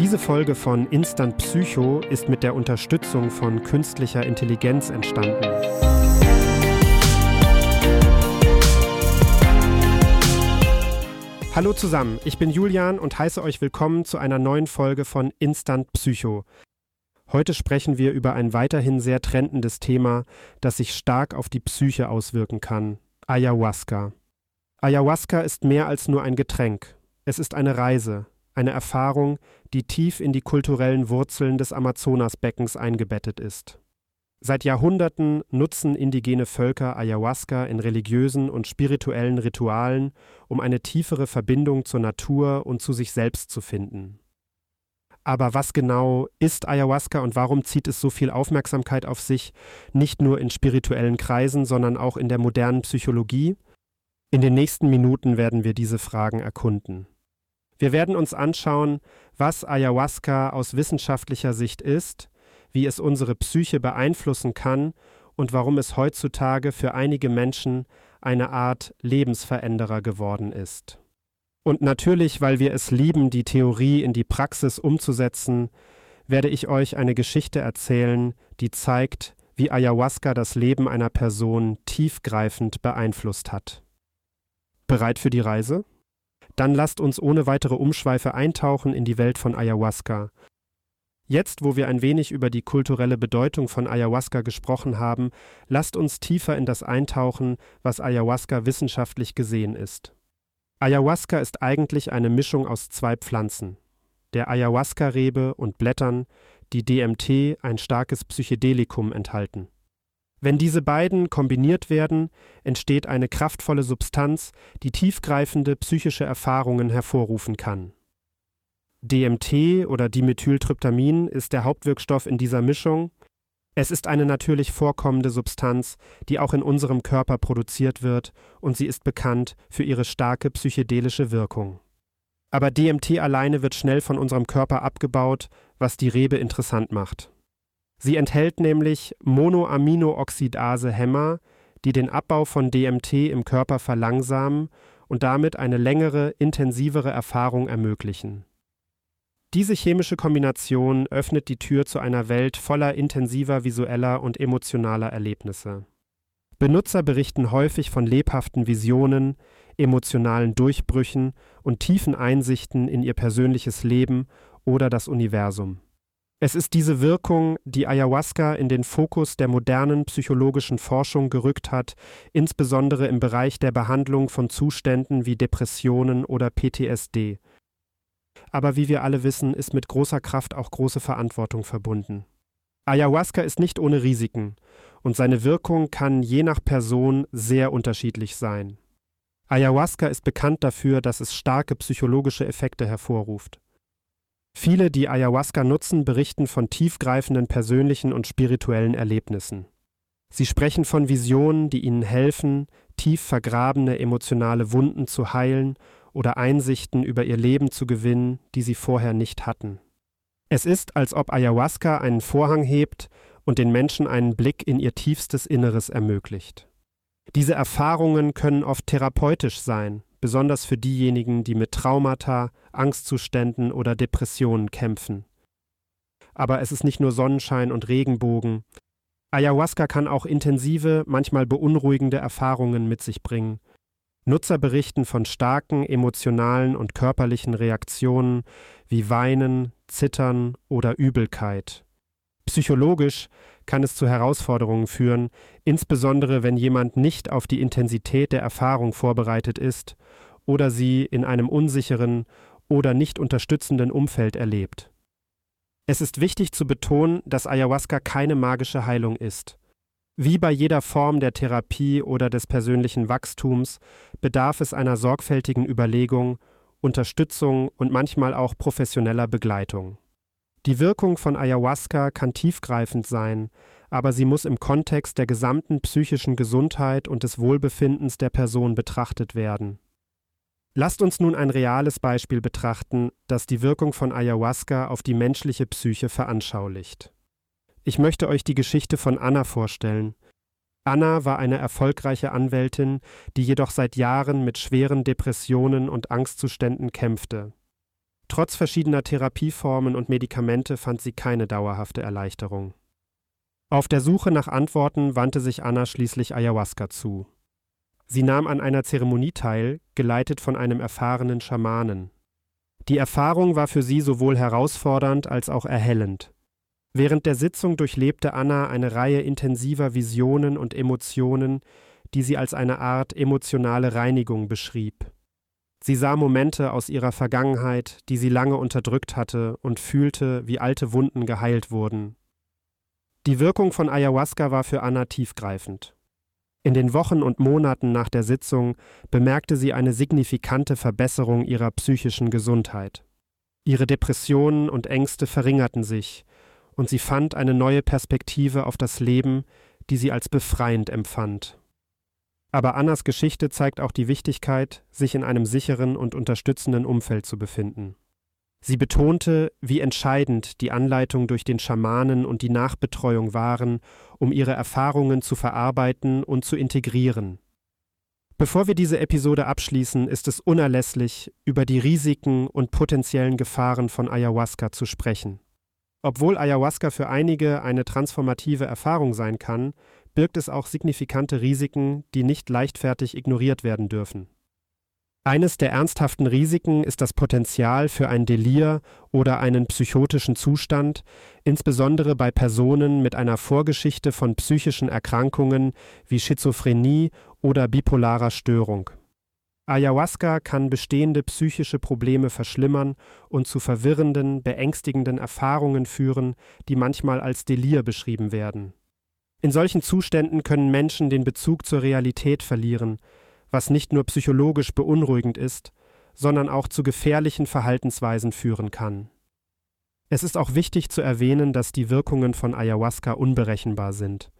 Diese Folge von Instant Psycho ist mit der Unterstützung von künstlicher Intelligenz entstanden. Hallo zusammen, ich bin Julian und heiße euch willkommen zu einer neuen Folge von Instant Psycho. Heute sprechen wir über ein weiterhin sehr trendendes Thema, das sich stark auf die Psyche auswirken kann: Ayahuasca. Ayahuasca ist mehr als nur ein Getränk. Es ist eine Reise, eine Erfahrung, die tief in die kulturellen Wurzeln des Amazonasbeckens eingebettet ist. Seit Jahrhunderten nutzen indigene Völker Ayahuasca in religiösen und spirituellen Ritualen, um eine tiefere Verbindung zur Natur und zu sich selbst zu finden. Aber was genau ist Ayahuasca und warum zieht es so viel Aufmerksamkeit auf sich, nicht nur in spirituellen Kreisen, sondern auch in der modernen Psychologie? In den nächsten Minuten werden wir diese Fragen erkunden. Wir werden uns anschauen, was Ayahuasca aus wissenschaftlicher Sicht ist, wie es unsere Psyche beeinflussen kann und warum es heutzutage für einige Menschen eine Art Lebensveränderer geworden ist. Und natürlich, weil wir es lieben, die Theorie in die Praxis umzusetzen, werde ich euch eine Geschichte erzählen, die zeigt, wie Ayahuasca das Leben einer Person tiefgreifend beeinflusst hat. Bereit für die Reise? Dann lasst uns ohne weitere Umschweife eintauchen in die Welt von Ayahuasca. Jetzt, wo wir ein wenig über die kulturelle Bedeutung von Ayahuasca gesprochen haben, lasst uns tiefer in das eintauchen, was Ayahuasca wissenschaftlich gesehen ist. Ayahuasca ist eigentlich eine Mischung aus zwei Pflanzen, der Ayahuasca-Rebe und Blättern, die DMT, ein starkes Psychedelikum, enthalten. Wenn diese beiden kombiniert werden, entsteht eine kraftvolle Substanz, die tiefgreifende psychische Erfahrungen hervorrufen kann. DMT oder Dimethyltryptamin ist der Hauptwirkstoff in dieser Mischung. Es ist eine natürlich vorkommende Substanz, die auch in unserem Körper produziert wird, und sie ist bekannt für ihre starke psychedelische Wirkung. Aber DMT alleine wird schnell von unserem Körper abgebaut, was die Rebe interessant macht. Sie enthält nämlich Monoaminooxidase-Hämmer, die den Abbau von DMT im Körper verlangsamen und damit eine längere, intensivere Erfahrung ermöglichen. Diese chemische Kombination öffnet die Tür zu einer Welt voller intensiver visueller und emotionaler Erlebnisse. Benutzer berichten häufig von lebhaften Visionen, emotionalen Durchbrüchen und tiefen Einsichten in ihr persönliches Leben oder das Universum. Es ist diese Wirkung, die Ayahuasca in den Fokus der modernen psychologischen Forschung gerückt hat, insbesondere im Bereich der Behandlung von Zuständen wie Depressionen oder PTSD. Aber wie wir alle wissen, ist mit großer Kraft auch große Verantwortung verbunden. Ayahuasca ist nicht ohne Risiken und seine Wirkung kann je nach Person sehr unterschiedlich sein. Ayahuasca ist bekannt dafür, dass es starke psychologische Effekte hervorruft. Viele, die Ayahuasca nutzen, berichten von tiefgreifenden persönlichen und spirituellen Erlebnissen. Sie sprechen von Visionen, die ihnen helfen, tief vergrabene emotionale Wunden zu heilen oder Einsichten über ihr Leben zu gewinnen, die sie vorher nicht hatten. Es ist, als ob Ayahuasca einen Vorhang hebt und den Menschen einen Blick in ihr tiefstes Inneres ermöglicht. Diese Erfahrungen können oft therapeutisch sein, besonders für diejenigen, die mit Traumata, Angstzuständen oder Depressionen kämpfen. Aber es ist nicht nur Sonnenschein und Regenbogen. Ayahuasca kann auch intensive, manchmal beunruhigende Erfahrungen mit sich bringen. Nutzer berichten von starken emotionalen und körperlichen Reaktionen wie Weinen, Zittern oder Übelkeit. Psychologisch kann es zu Herausforderungen führen, insbesondere wenn jemand nicht auf die Intensität der Erfahrung vorbereitet ist oder sie in einem unsicheren oder nicht unterstützenden Umfeld erlebt. Es ist wichtig zu betonen, dass Ayahuasca keine magische Heilung ist. Wie bei jeder Form der Therapie oder des persönlichen Wachstums bedarf es einer sorgfältigen Überlegung, Unterstützung und manchmal auch professioneller Begleitung. Die Wirkung von Ayahuasca kann tiefgreifend sein, aber sie muss im Kontext der gesamten psychischen Gesundheit und des Wohlbefindens der Person betrachtet werden. Lasst uns nun ein reales Beispiel betrachten, das die Wirkung von Ayahuasca auf die menschliche Psyche veranschaulicht. Ich möchte euch die Geschichte von Anna vorstellen. Anna war eine erfolgreiche Anwältin, die jedoch seit Jahren mit schweren Depressionen und Angstzuständen kämpfte. Trotz verschiedener Therapieformen und Medikamente fand sie keine dauerhafte Erleichterung. Auf der Suche nach Antworten wandte sich Anna schließlich Ayahuasca zu. Sie nahm an einer Zeremonie teil, geleitet von einem erfahrenen Schamanen. Die Erfahrung war für sie sowohl herausfordernd als auch erhellend. Während der Sitzung durchlebte Anna eine Reihe intensiver Visionen und Emotionen, die sie als eine Art emotionale Reinigung beschrieb. Sie sah Momente aus ihrer Vergangenheit, die sie lange unterdrückt hatte, und fühlte, wie alte Wunden geheilt wurden. Die Wirkung von Ayahuasca war für Anna tiefgreifend. In den Wochen und Monaten nach der Sitzung bemerkte sie eine signifikante Verbesserung ihrer psychischen Gesundheit. Ihre Depressionen und Ängste verringerten sich, und sie fand eine neue Perspektive auf das Leben, die sie als befreiend empfand. Aber Annas Geschichte zeigt auch die Wichtigkeit, sich in einem sicheren und unterstützenden Umfeld zu befinden. Sie betonte, wie entscheidend die Anleitung durch den Schamanen und die Nachbetreuung waren, um ihre Erfahrungen zu verarbeiten und zu integrieren. Bevor wir diese Episode abschließen, ist es unerlässlich, über die Risiken und potenziellen Gefahren von Ayahuasca zu sprechen. Obwohl Ayahuasca für einige eine transformative Erfahrung sein kann, birgt es auch signifikante Risiken, die nicht leichtfertig ignoriert werden dürfen. Eines der ernsthaften Risiken ist das Potenzial für ein Delir oder einen psychotischen Zustand, insbesondere bei Personen mit einer Vorgeschichte von psychischen Erkrankungen wie Schizophrenie oder bipolarer Störung. Ayahuasca kann bestehende psychische Probleme verschlimmern und zu verwirrenden, beängstigenden Erfahrungen führen, die manchmal als Delir beschrieben werden. In solchen Zuständen können Menschen den Bezug zur Realität verlieren, was nicht nur psychologisch beunruhigend ist, sondern auch zu gefährlichen Verhaltensweisen führen kann. Es ist auch wichtig zu erwähnen, dass die Wirkungen von Ayahuasca unberechenbar sind.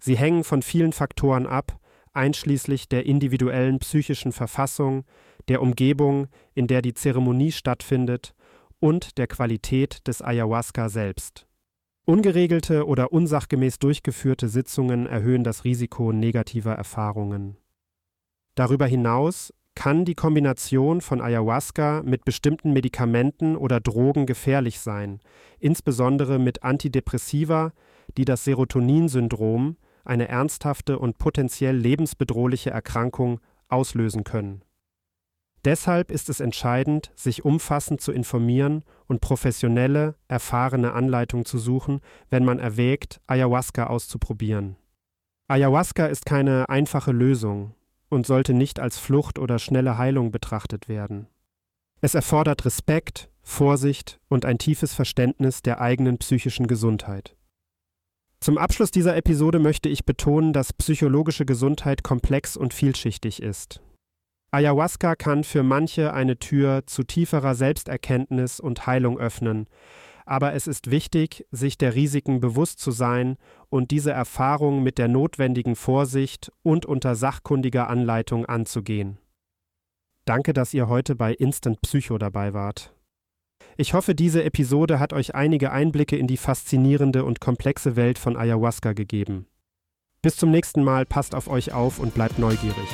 Sie hängen von vielen Faktoren ab, einschließlich der individuellen psychischen Verfassung, der Umgebung, in der die Zeremonie stattfindet und der Qualität des Ayahuasca selbst. Ungeregelte oder unsachgemäß durchgeführte Sitzungen erhöhen das Risiko negativer Erfahrungen. Darüber hinaus kann die Kombination von Ayahuasca mit bestimmten Medikamenten oder Drogen gefährlich sein, insbesondere mit Antidepressiva, die das Serotoninsyndrom, eine ernsthafte und potenziell lebensbedrohliche Erkrankung, auslösen können. Deshalb ist es entscheidend, sich umfassend zu informieren und professionelle, erfahrene Anleitung zu suchen, wenn man erwägt, Ayahuasca auszuprobieren. Ayahuasca ist keine einfache Lösung, und sollte nicht als Flucht oder schnelle Heilung betrachtet werden. Es erfordert Respekt, Vorsicht und ein tiefes Verständnis der eigenen psychischen Gesundheit. Zum Abschluss dieser Episode möchte ich betonen, dass psychologische Gesundheit komplex und vielschichtig ist. Ayahuasca kann für manche eine Tür zu tieferer Selbsterkenntnis und Heilung öffnen, aber es ist wichtig, sich der Risiken bewusst zu sein und diese Erfahrung mit der notwendigen Vorsicht und unter sachkundiger Anleitung anzugehen. Danke, dass ihr heute bei Instant Psycho dabei wart. Ich hoffe, diese Episode hat euch einige Einblicke in die faszinierende und komplexe Welt von Ayahuasca gegeben. Bis zum nächsten Mal, passt auf euch auf und bleibt neugierig.